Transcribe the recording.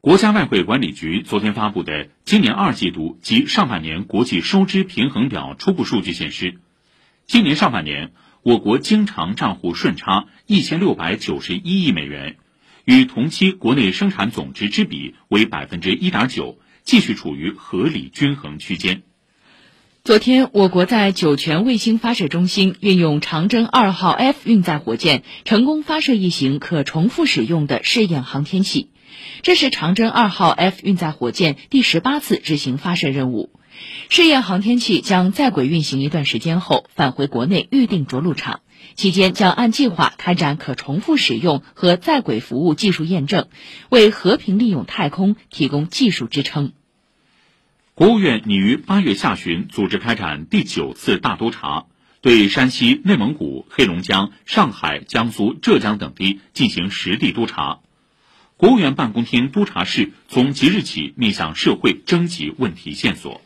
国家外汇管理局昨天发布的今年二季度及上半年国际收支平衡表初步数据显示，今年上半年我国经常账户顺差一千六百九十一亿美元，与同期国内生产总值之比为百分之一点九，继续处于合理均衡区间。昨天，我国在酒泉卫星发射中心运用长征二号 F 运载火箭，成功发射一型可重复使用的试验航天器。这是长征二号 F 运载火箭第十八次执行发射任务。试验航天器将在轨运行一段时间后返回国内预定着陆场，期间将按计划开展可重复使用和在轨服务技术验证，为和平利用太空提供技术支撑。国务院拟于八月下旬组织开展第九次大督查，对山西、内蒙古、黑龙江、上海、江苏、浙江等地进行实地督查。国务院办公厅督查室从即日起面向社会征集问题线索。